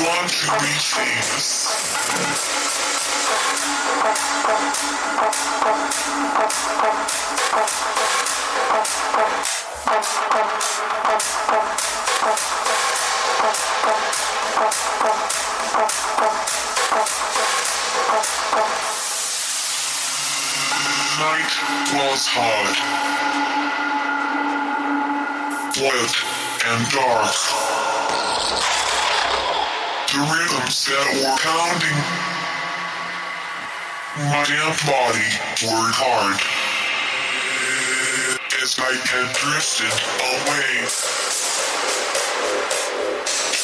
want to be famous? Night was hard, wet and dark. The rhythms that were pounding my damn body worked hard as night had drifted away.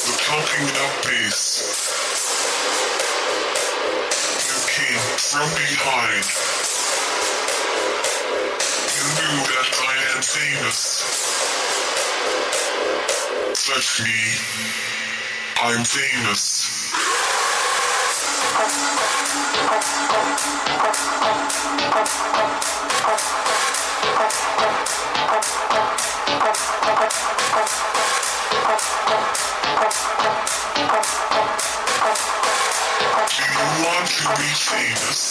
The pumping of bass you came from behind. You knew that I am famous. Touch me. I'm famous. Do you want to be famous?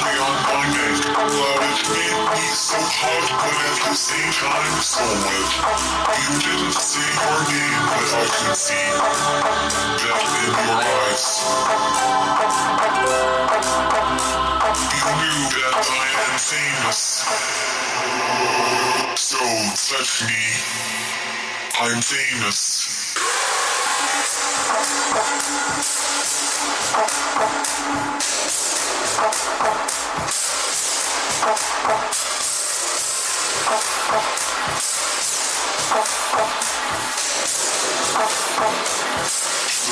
Softly on my neck. Clouded made me so hot, but at the same time so wet. You didn't say your name, but I could see that in your eyes. You knew that I am famous. So touch me. I'm famous. The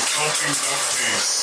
talking of this.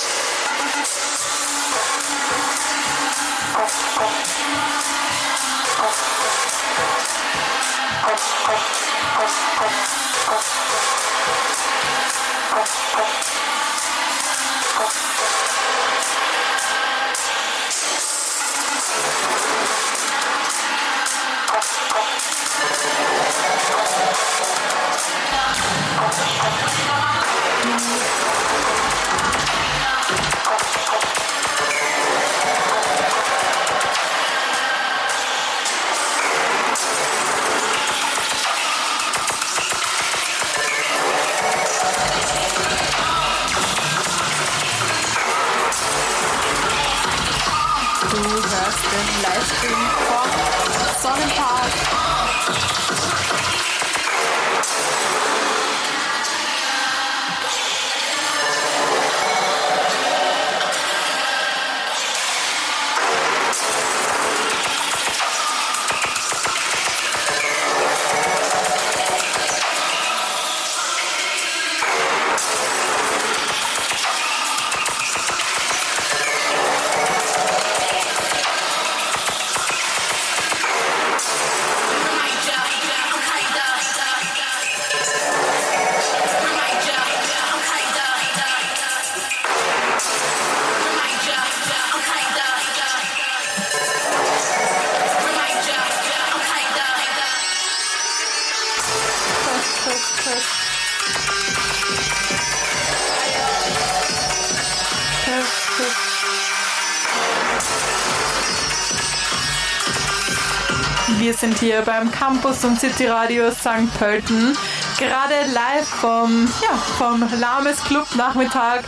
Hier beim Campus und City Radio St. Pölten. Gerade live vom, ja, vom Lames Club Nachmittag.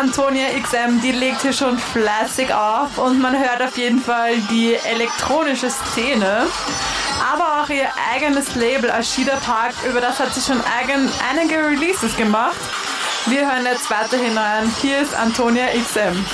Antonia XM, die legt hier schon fleißig auf und man hört auf jeden Fall die elektronische Szene. Aber auch ihr eigenes Label Ashida Park, über das hat sie schon eigen, einige Releases gemacht. Wir hören jetzt weiterhin rein. Hier ist Antonia XM.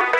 Thank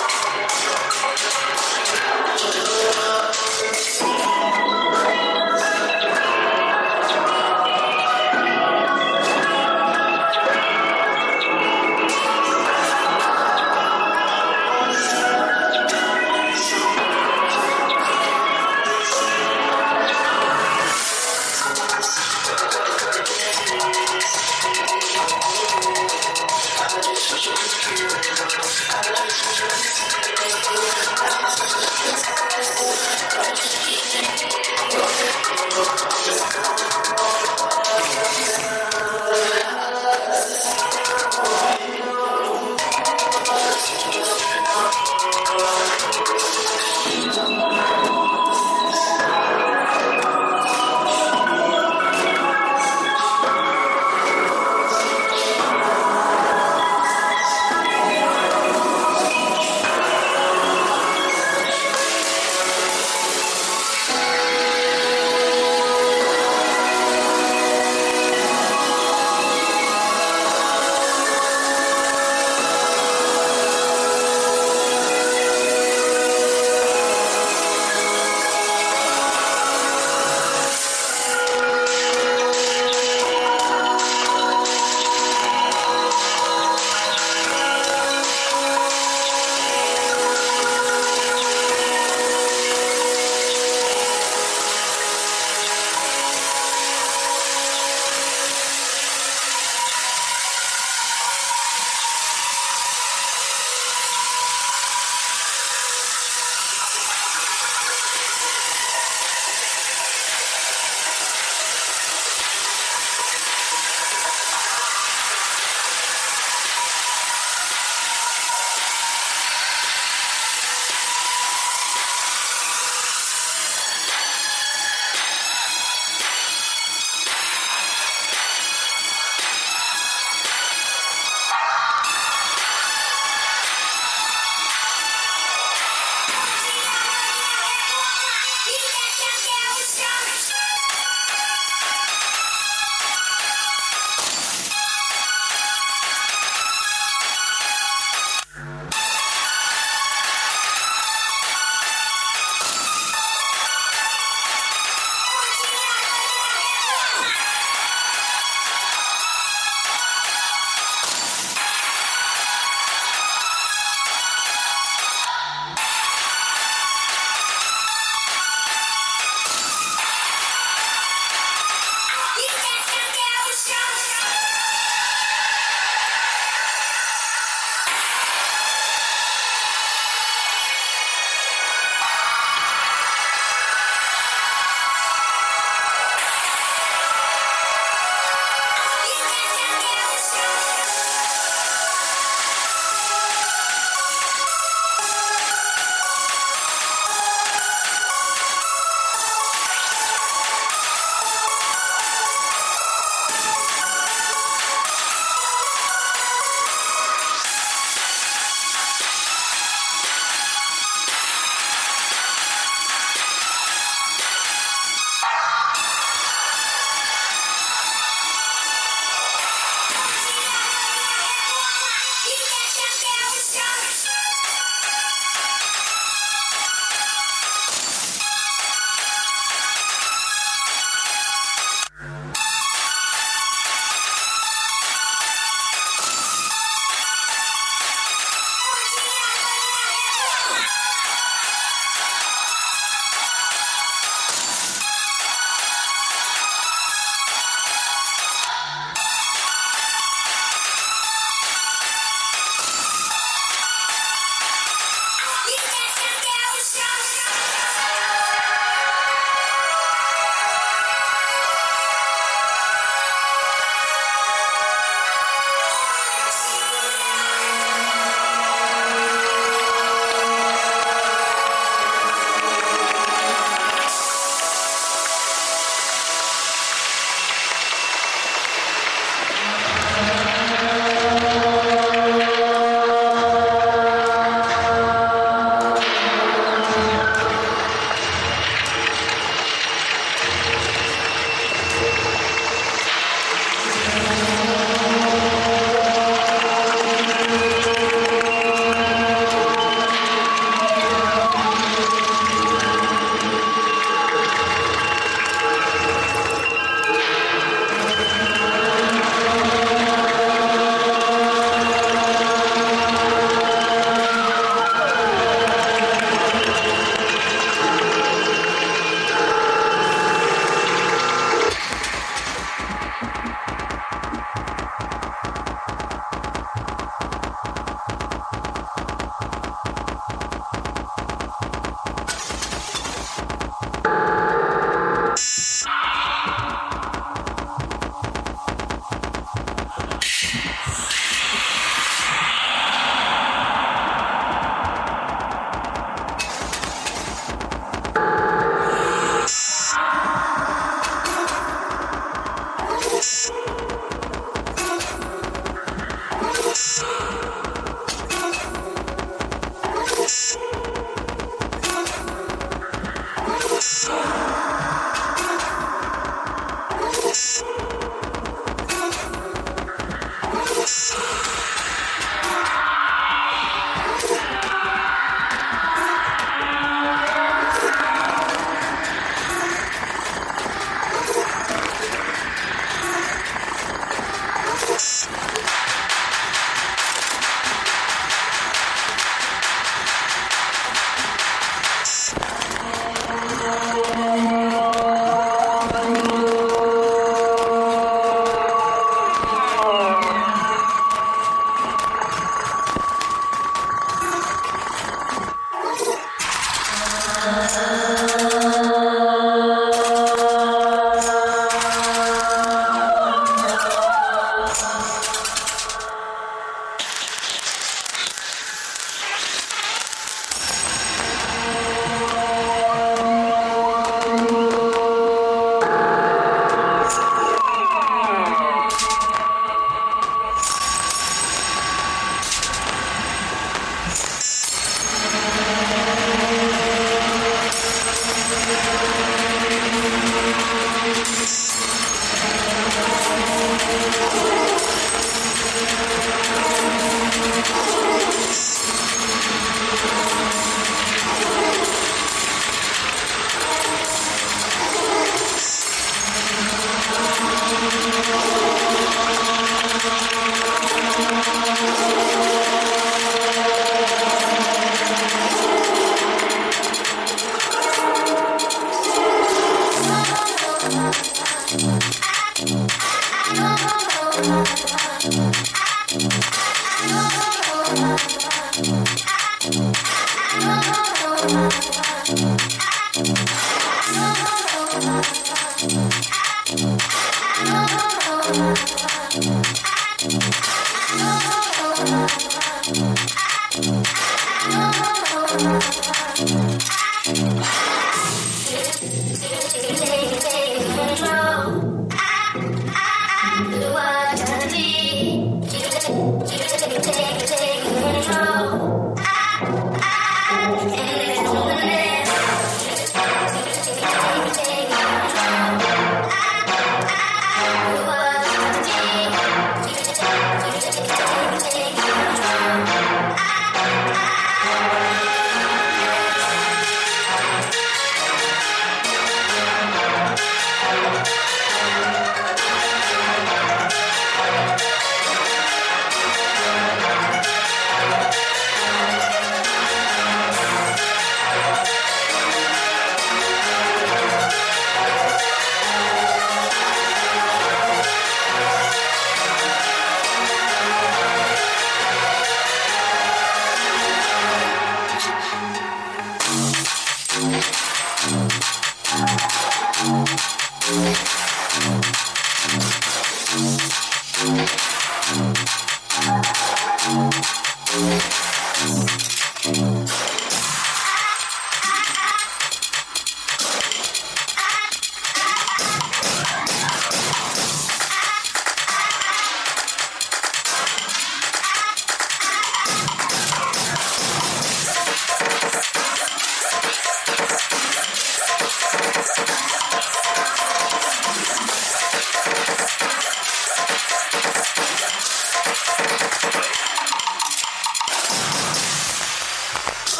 Peace.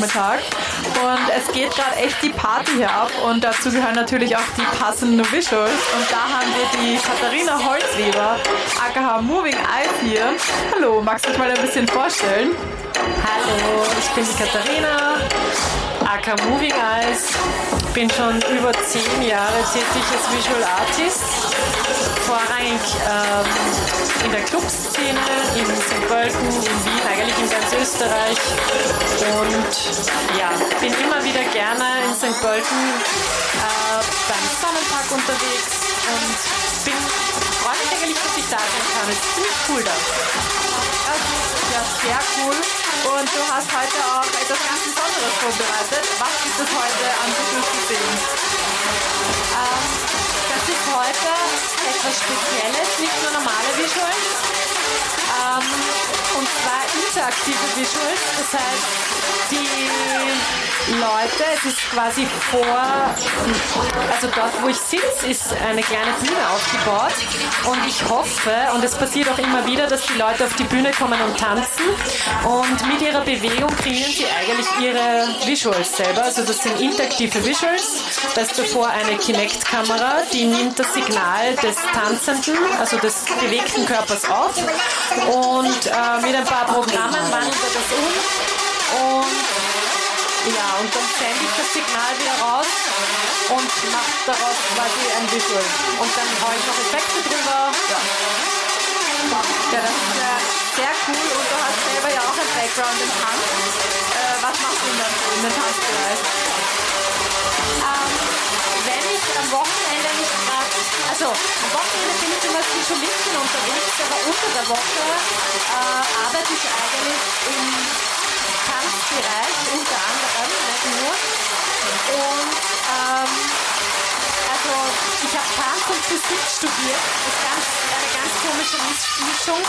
Clubnachmittag und es geht gerade echt die Party hier ab und dazu gehören natürlich auch die passenden Visuals und da haben wir die Katharina Holzweber, aka Moving Eyes hier. Hallo, magst du dich mal ein bisschen vorstellen? Hallo, ich bin die Katharina, aka Moving Eyes. Bin schon über zehn Jahre tätig als Visual Artist. Vorrangig ähm, in der Clubszene, in St. Pölten, in Wien, eigentlich in ganz Österreich. Und ja, bin immer wieder gerne in St. Pölten äh, beim Sonnentag unterwegs und bin freue mich eigentlich, dass ich da sein kann. Es ist ziemlich cool da. Also, ja, sehr cool. Und du hast heute auch etwas ganz Besonderes vorbereitet. Was gibt es heute an Visuals zu sehen? Ähm, ist heute etwas Spezielles, nicht nur normale Visuals, ähm, und zwar interaktive Visuals. Das heißt, die Leute, es ist quasi vor, also dort, wo ich sitze, ist eine kleine Bühne aufgebaut und ich hoffe, und es passiert auch immer wieder, dass die Leute auf die Bühne kommen und tanzen und mit ihrer Bewegung kreieren sie eigentlich ihre Visuals selber. Also das sind interaktive Visuals. Da ist davor eine Kinect-Kamera, die nimmt das Signal des Tanzenden, also des bewegten Körpers auf und äh, mit ein paar Programmen wandelt das um und ja, und dann sende ich das Signal wieder raus und mache daraus quasi ein Visual. Und dann haue ich noch Effekte drüber. Ja. Ja, das ist ja sehr cool und du hast selber ja auch ein Background im Tanz. Äh, was machst du denn dann so in den Tanzbereich? Ähm, wenn ich am Wochenende nicht gerade, also am Wochenende bin ich immer viel Solistin unterwegs, aber unter der Woche äh, arbeite ich eigentlich im Tanzbereich unter anderem, nicht nur. Und ähm, also ich habe Tanz und Physik studiert, das ist ganz, eine ganz komische Misch- Mischung.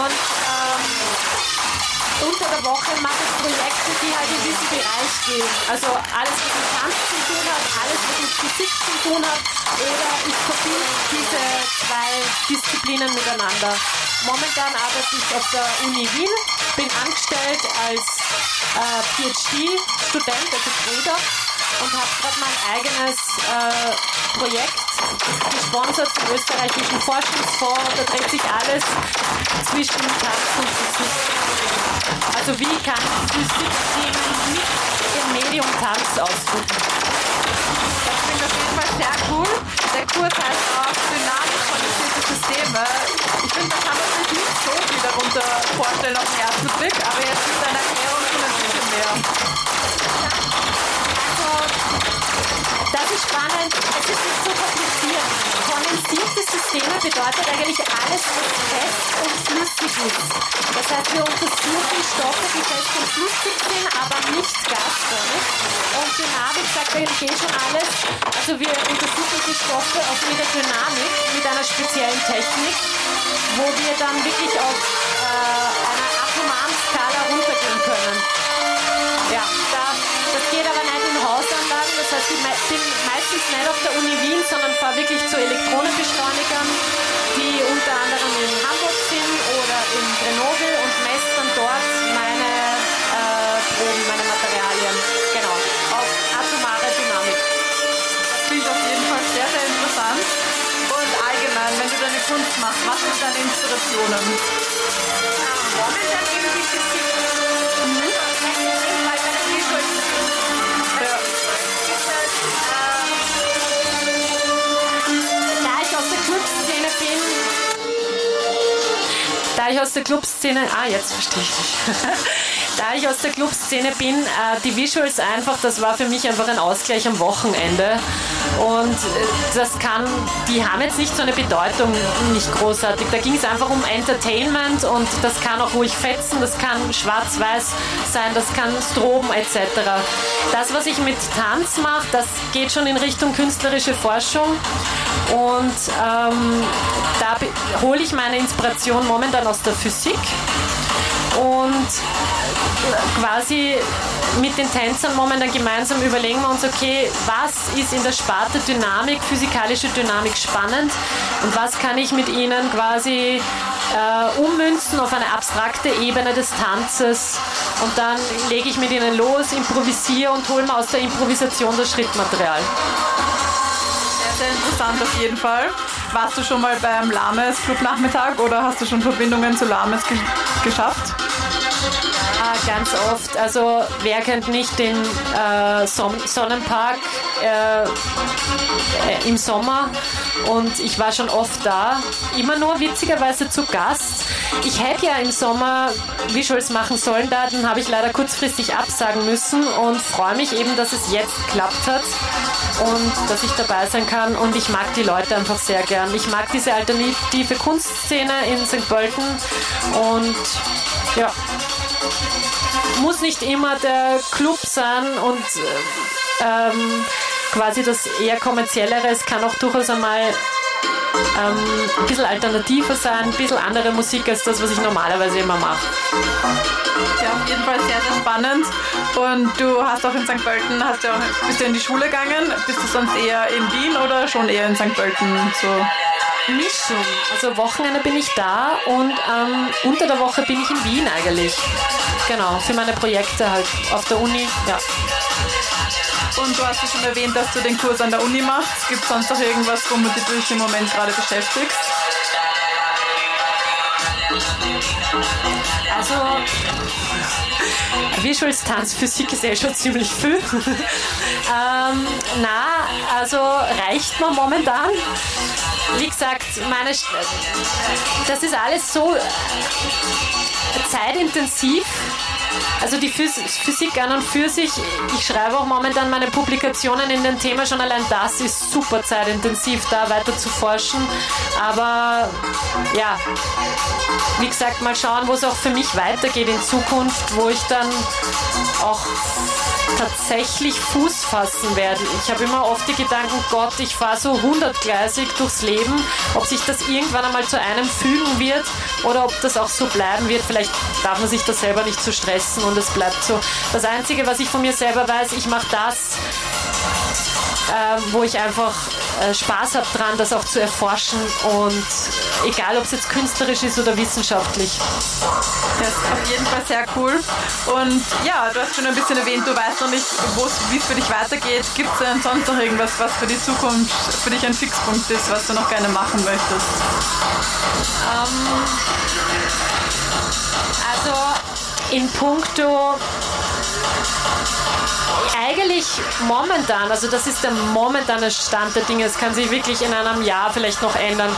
Und ähm, unter der Woche mache ich Projekte, die halt in diesen Bereich gehen. Also alles, was mit Tanz zu tun hat, alles, was mit Physik zu tun hat. Oder ich verbinde diese zwei Disziplinen miteinander. Momentan arbeite ich auf der Uni Wien, bin angestellt als äh, PhD-Student, also Bruder, und habe gerade mein eigenes äh, Projekt gesponsert vom österreichischen Forschungsfonds. Da dreht sich alles zwischen Tanz und Physik. Also wie kann ich Physikthemen mit dem Medium Tanz ausdrücken? Das klingt auf jeden Fall sehr cool. Der Kurs heißt auch Dynamik kondensierte Systeme. Ich finde, da kann man sich nicht so viel darunter vorstellen auf den ersten Blick, aber jetzt mit deiner Erklärung schon ein bisschen mehr. Das ist spannend. Es ist nicht so kompliziert. Kondensierte Systeme bedeutet eigentlich alles, was fest und flüssig ist. Das heißt, wir untersuchen Stoffe, die fest und flüssig sind, aber nicht gasförmig. Und Dynamik sagt eigentlich eh schon alles. Also wir untersuchen die Stoffe auf ihre Dynamik mit einer speziellen Technik, wo wir dann wirklich auf äh, einer atomaren Skala bin meistens nicht auf der Uni Wien, sondern fahre wirklich zu Elektronenbeschleunigern, die unter anderem in Hamburg sind oder in Grenoble und messe dann dort meine äh, Proben, meine Materialien. Genau, auf atomare Dynamik. Das klingt auf jeden Fall sehr, sehr interessant. Und allgemein, wenn du deine Kunst machst, Was sind deine Inspirationen? Momentan eben die Physik. Ich aus der Clubszene, ah, jetzt verstehe ich dich. Da ich aus der Clubszene bin, äh, die Visuals einfach, das war für mich einfach ein Ausgleich am Wochenende. Und äh, das kann, die haben jetzt nicht so eine Bedeutung, nicht großartig. Da ging es einfach um Entertainment und das kann auch ruhig fetzen, das kann schwarz-weiß sein, das kann Stroben etc. Das, was ich mit Tanz mache, das geht schon in Richtung künstlerische Forschung. Und ähm, da hole ich meine Inspiration momentan aus der Physik und quasi mit den Tänzern momentan gemeinsam überlegen wir uns, okay, was ist in der Sparte Dynamik, physikalische Dynamik spannend und was kann ich mit ihnen quasi äh, ummünzen auf eine abstrakte Ebene des Tanzes und dann lege ich mit ihnen los, improvisiere und hole mir aus der Improvisation das Schrittmaterial. Sehr, interessant auf jeden Fall. Warst du schon mal beim Lames Clubnachmittag oder hast du schon Verbindungen zu Lames ge geschafft? Ah, ganz oft. Also wer kennt nicht den äh, Son Sonnenpark äh, äh, im Sommer? Und ich war schon oft da, immer nur witzigerweise zu Gast. Ich hätte ja im Sommer Visuals machen sollen, da dann habe ich leider kurzfristig absagen müssen und freue mich eben, dass es jetzt geklappt hat und dass ich dabei sein kann. Und ich mag die Leute einfach sehr gern. Ich mag diese alternative Kunstszene in St. Pölten und ja, muss nicht immer der Club sein und äh, ähm, quasi das eher kommerziellere. Es kann auch durchaus einmal ähm, ein bisschen alternativer sein, ein bisschen andere Musik als das, was ich normalerweise immer mache. Ja, auf jeden Fall sehr, sehr spannend. Und du hast auch in St. Pölten, hast du auch, bist du in die Schule gegangen? Bist du sonst eher in Wien oder schon eher in St. Pölten? So. Mischung. Also Wochenende bin ich da und ähm, unter der Woche bin ich in Wien eigentlich. Genau, für meine Projekte halt auf der Uni. Ja. Und du hast ja schon erwähnt, dass du den Kurs an der Uni machst. Gibt es sonst noch irgendwas, womit du dich im Moment gerade beschäftigst? Also, Visuals Tanz Physik ist eh schon ziemlich viel. ähm, na, also reicht mir momentan. Wie gesagt, meine, St- das ist alles so zeitintensiv. Also die Phys Physik an und für sich, ich schreibe auch momentan meine Publikationen in dem Thema, schon allein das ist super zeitintensiv, da weiter zu forschen. Aber ja, wie gesagt, mal schauen, wo es auch für mich weitergeht in Zukunft, wo ich dann auch tatsächlich Fuß fassen werde. Ich habe immer oft die Gedanken, Gott, ich fahre so hundertgleisig durchs Leben, ob sich das irgendwann einmal zu einem fügen wird oder ob das auch so bleiben wird. Vielleicht darf man sich das selber nicht zu stressen und es bleibt so. Das Einzige, was ich von mir selber weiß, ich mache das, äh, wo ich einfach äh, Spaß habe dran, das auch zu erforschen und egal, ob es jetzt künstlerisch ist oder wissenschaftlich. Das ist auf jeden Fall sehr cool. Und ja, du hast schon ein bisschen erwähnt, du weißt noch nicht, wie es für dich weitergeht. Gibt es denn sonst noch irgendwas, was für die Zukunft für dich ein Fixpunkt ist, was du noch gerne machen möchtest? Also in puncto momentan, also das ist der momentane Stand der Dinge, es kann sich wirklich in einem Jahr vielleicht noch ändern,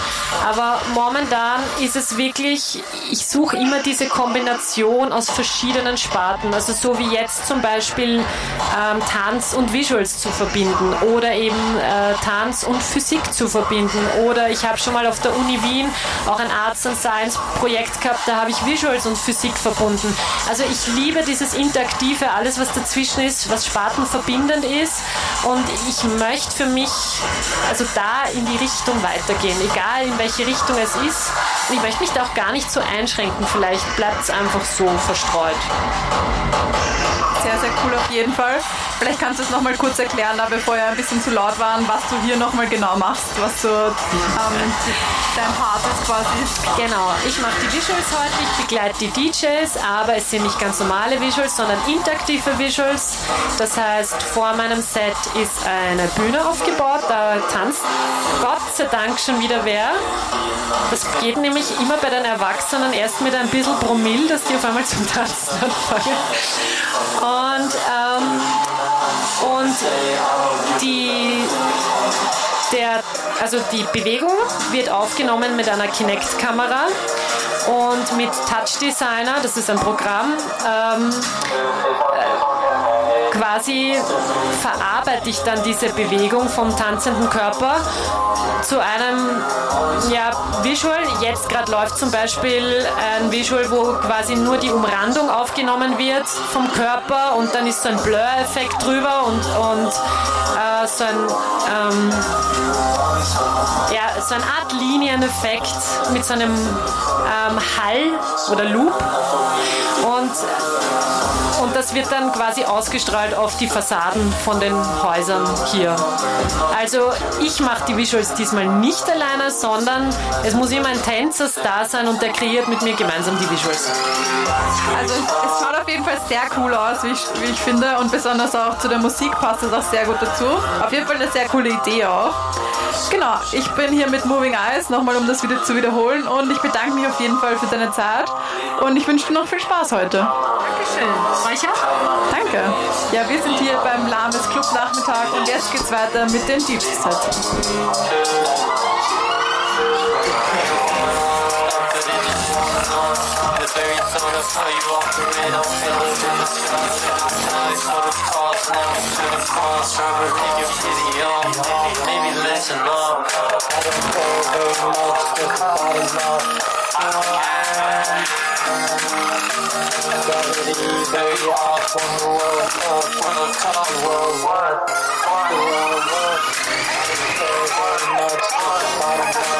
aber momentan ist es wirklich, ich suche immer diese Kombination aus verschiedenen Sparten, also so wie jetzt zum Beispiel ähm, Tanz und Visuals zu verbinden oder eben äh, Tanz und Physik zu verbinden. Oder ich habe schon mal auf der Uni Wien auch ein Arts and Science Projekt gehabt, da habe ich Visuals und Physik verbunden. Also ich liebe dieses Interaktive, alles was dazwischen ist, was spartenverbindend ist und ich möchte für mich also da in die Richtung weitergehen, egal in welche Richtung es ist. Und ich möchte mich da auch gar nicht so einschränken, vielleicht bleibt es einfach so verstreut. Sehr, sehr cool auf jeden Fall. Vielleicht kannst du es nochmal kurz erklären, da bevor wir ein bisschen zu laut waren, was du hier nochmal genau machst, was so ähm, dein Part ist quasi. Genau, ich mache die Visuals heute, ich begleite die DJs, aber es sind nicht ganz normale Visuals, sondern interaktive interaktive Visuals. Das heißt, vor meinem Set ist eine Bühne aufgebaut, da tanzt Gott sei Dank schon wieder wer. Das geht nämlich immer bei den Erwachsenen erst mit ein bisschen Promille, dass die auf einmal zum Tanzen anfangen. Und, ähm, und die der, also die Bewegung wird aufgenommen mit einer Kinect-Kamera und mit Touch Designer, das ist ein Programm, ähm, äh, quasi verarbeite ich dann diese Bewegung vom tanzenden Körper zu einem ja, Visual. Jetzt gerade läuft zum Beispiel ein Visual, wo quasi nur die Umrandung aufgenommen wird vom Körper und dann ist so ein Blur-Effekt drüber und, und äh, so ein ähm, ja, so eine Art Linieneffekt mit so einem ähm, Hall oder Loop und und das wird dann quasi ausgestrahlt auf die Fassaden von den Häusern hier. Also ich mache die Visuals diesmal nicht alleine, sondern es muss immer ein Tänzer da sein und der kreiert mit mir gemeinsam die Visuals. Also es schaut auf jeden Fall sehr cool aus, wie ich, wie ich finde und besonders auch zu der Musik passt es auch sehr gut dazu. Auf jeden Fall eine sehr coole Idee auch. Genau, ich bin hier mit Moving Eyes, nochmal um das wieder zu wiederholen und ich bedanke mich auf jeden Fall für deine Zeit und ich wünsche dir noch viel Spaß heute. Dankeschön. Reicher? Danke. Ja, wir sind hier beim Lahmes Club Nachmittag und jetzt geht's weiter mit den DJ-Sets. The very thought of how you operate I'll feel it in the sky These sort of thoughts never should have caused Forever take your pity on Maybe listen up I don't care very much Just hard enough I am Gravity very from the World world Just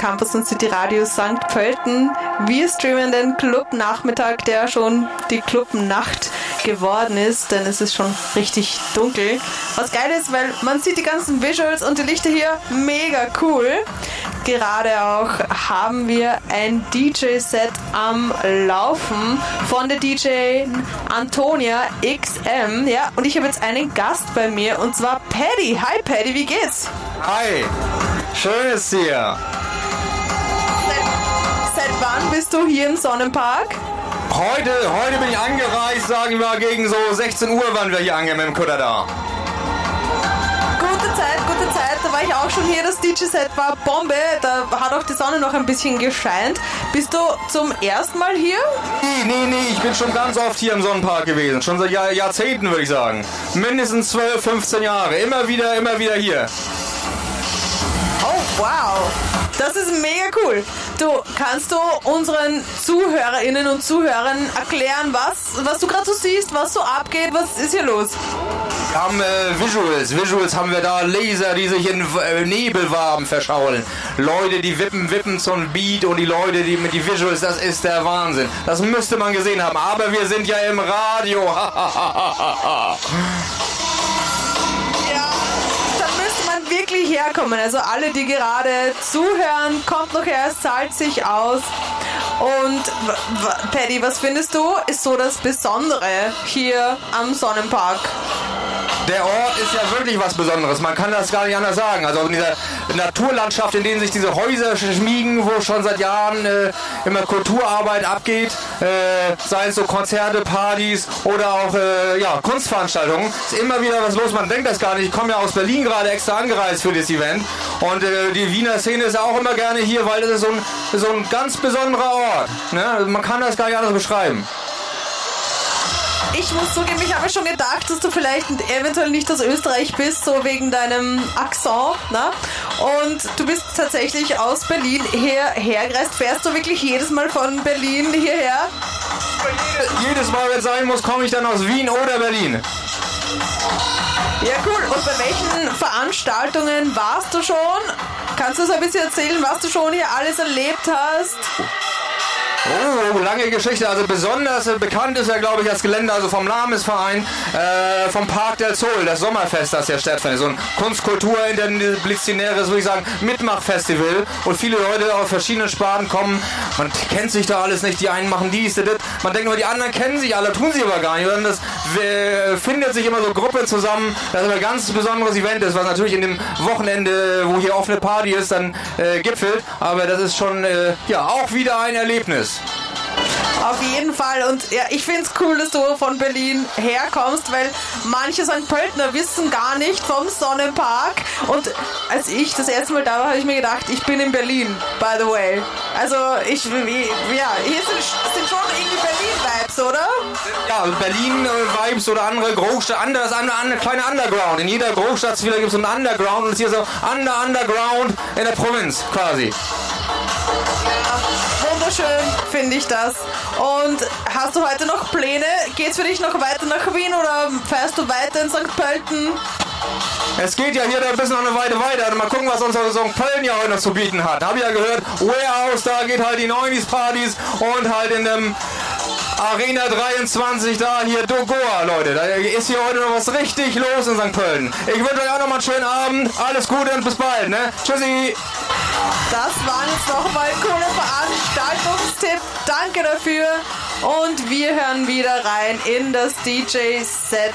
Campus und City Radio St. Pölten. Wir streamen den Clubnachmittag, der schon die Clubnacht geworden ist, denn es ist schon richtig dunkel. Was geil ist, weil man sieht die ganzen Visuals und die Lichter hier mega cool. Gerade auch haben wir ein DJ-Set am Laufen von der DJ Antonia XM. Ja, und ich habe jetzt einen Gast bei mir und zwar Paddy. Hi Paddy, wie geht's? Hi, schön ist hier. Seit, wann bist du hier im Sonnenpark? Heute, heute bin ich angereist, sagen wir gegen so 16 Uhr waren wir hier angekommen mit dem Kutter da. Gute Zeit, gute Zeit. Da war ich auch schon hier. Das DJ-Set war Bombe. Da hat auch die Sonne noch ein bisschen gescheint. Bist du zum ersten Mal hier? Nee, nee, nee, ich bin schon ganz oft hier im Sonnenpark gewesen. Schon seit Jahr, Jahrzehnten, würde ich sagen. Mindestens 12, 15 Jahre. Immer wieder, immer wieder hier. Wow. Das ist mega cool. Du, kannst du unseren ZuhörerInnen und Zuhörern erklären, was, was du gerade so siehst, was so abgeht? Was ist hier los? Wir haben äh, Visuals. Visuals haben wir da. Laser, die sich in äh, Nebelwaben verschaulen. Leute, die wippen, wippen zum Beat und die Leute, die mit die Visuals, das ist der Wahnsinn. Das müsste man gesehen haben. Aber wir sind ja im Radio. wirklich herkommen. Also alle, die gerade zuhören, kommt noch her, es zahlt sich aus. Und Paddy, was findest du, ist so das Besondere hier am Sonnenpark? Der Ort ist ja wirklich was Besonderes. Man kann das gar nicht anders sagen. Also in dieser Naturlandschaft, in denen sich diese Häuser schmiegen, wo schon seit Jahren äh, immer Kulturarbeit abgeht, äh, seien es so Konzerte, Partys oder auch äh, ja, Kunstveranstaltungen, ist immer wieder was los. Man denkt das gar nicht. Ich komme ja aus Berlin gerade extra angereist für das Event. Und äh, die Wiener Szene ist auch immer gerne hier, weil das ist so ein, so ein ganz besonderer Ort. Ne? Man kann das gar nicht anders beschreiben. Ich muss zugeben, ich habe schon gedacht, dass du vielleicht eventuell nicht aus Österreich bist, so wegen deinem Akzent. Ne? Und du bist tatsächlich aus Berlin hierher gereist. Fährst du wirklich jedes Mal von Berlin hierher? Jedes Mal, wenn es sein muss, komme ich dann aus Wien oder Berlin. Ja, cool. Und bei welchen Veranstaltungen warst du schon? Kannst du so ein bisschen erzählen, was du schon hier alles erlebt hast? Oh, lange Geschichte. Also besonders äh, bekannt ist ja, glaube ich, das Gelände also vom Lamesverein, äh, vom Park del Sol, das Sommerfest, das hier stattfindet. So ein Kunstkultur interdisziplinäres, würde ich sagen, Mitmachfestival. Und viele Leute aus verschiedenen Sparten kommen. Man kennt sich da alles nicht. Die einen machen dies, das. Man denkt immer, die anderen kennen sich alle, tun sie aber gar nicht. Und das äh, findet sich immer so Gruppen zusammen. Das ist ein ganz besonderes Event ist, was natürlich in dem Wochenende, wo hier offene Party ist, dann äh, gipfelt. Aber das ist schon äh, ja auch wieder ein Erlebnis. Auf jeden Fall. Und ja, ich finde es cool, dass du von Berlin herkommst, weil manche St. Pöltner wissen gar nicht vom Sonnenpark. Und als ich das erste Mal da war, habe ich mir gedacht, ich bin in Berlin, by the way. Also ich, ja, hier sind, sind schon irgendwie Berlin-Vibes, oder? Ja, Berlin-Vibes oder andere Großstadt, andere, das andere, andere kleine Underground. In jeder Großstadt gibt es so einen Underground und es ist hier so Under Underground in der Provinz quasi. Wunderschön finde ich das. Und hast du heute noch Pläne? Geht's für dich noch weiter nach Wien oder fährst du weiter in St. Pölten? Es geht ja hier ein bisschen noch eine Weile weiter. Mal gucken, was unser St. Köln ja heute noch zu bieten hat. Hab ja gehört, Warehouse, da geht halt die 90s-Partys und halt in dem Arena 23 da, hier Dogoa, Leute. Da ist hier heute noch was richtig los in St. Pölten. Ich wünsche euch auch noch mal einen schönen Abend. Alles Gute und bis bald, ne? Tschüssi. Das war jetzt nochmal coole Veranstaltungstipp. Danke dafür. Und wir hören wieder rein in das DJ-Set.